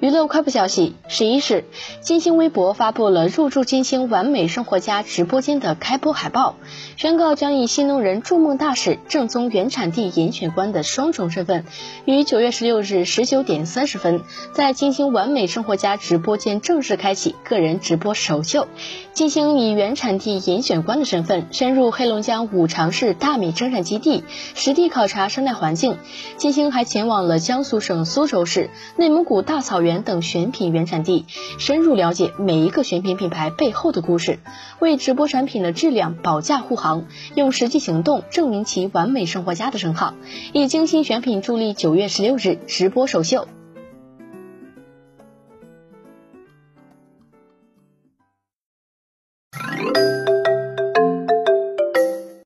娱乐快报消息：十一日，金星微博发布了入驻金星完美生活家直播间的开播海报，宣告将以新农人筑梦大使、正宗原产地严选官的双重身份，于九月十六日十九点三十分，在金星完美生活家直播间正式开启个人直播首秀。金星以原产地严选官的身份，深入黑龙江五常市大米生产基地，实地考察生态环境。金星还前往了江苏省苏州市、内蒙古大草原。等选品原产地深入了解每一个选品品牌背后的故事为直播产品的质量保驾护航用实际行动证明其完美生活家的称号。以精心选品助力九月十六日直播首秀。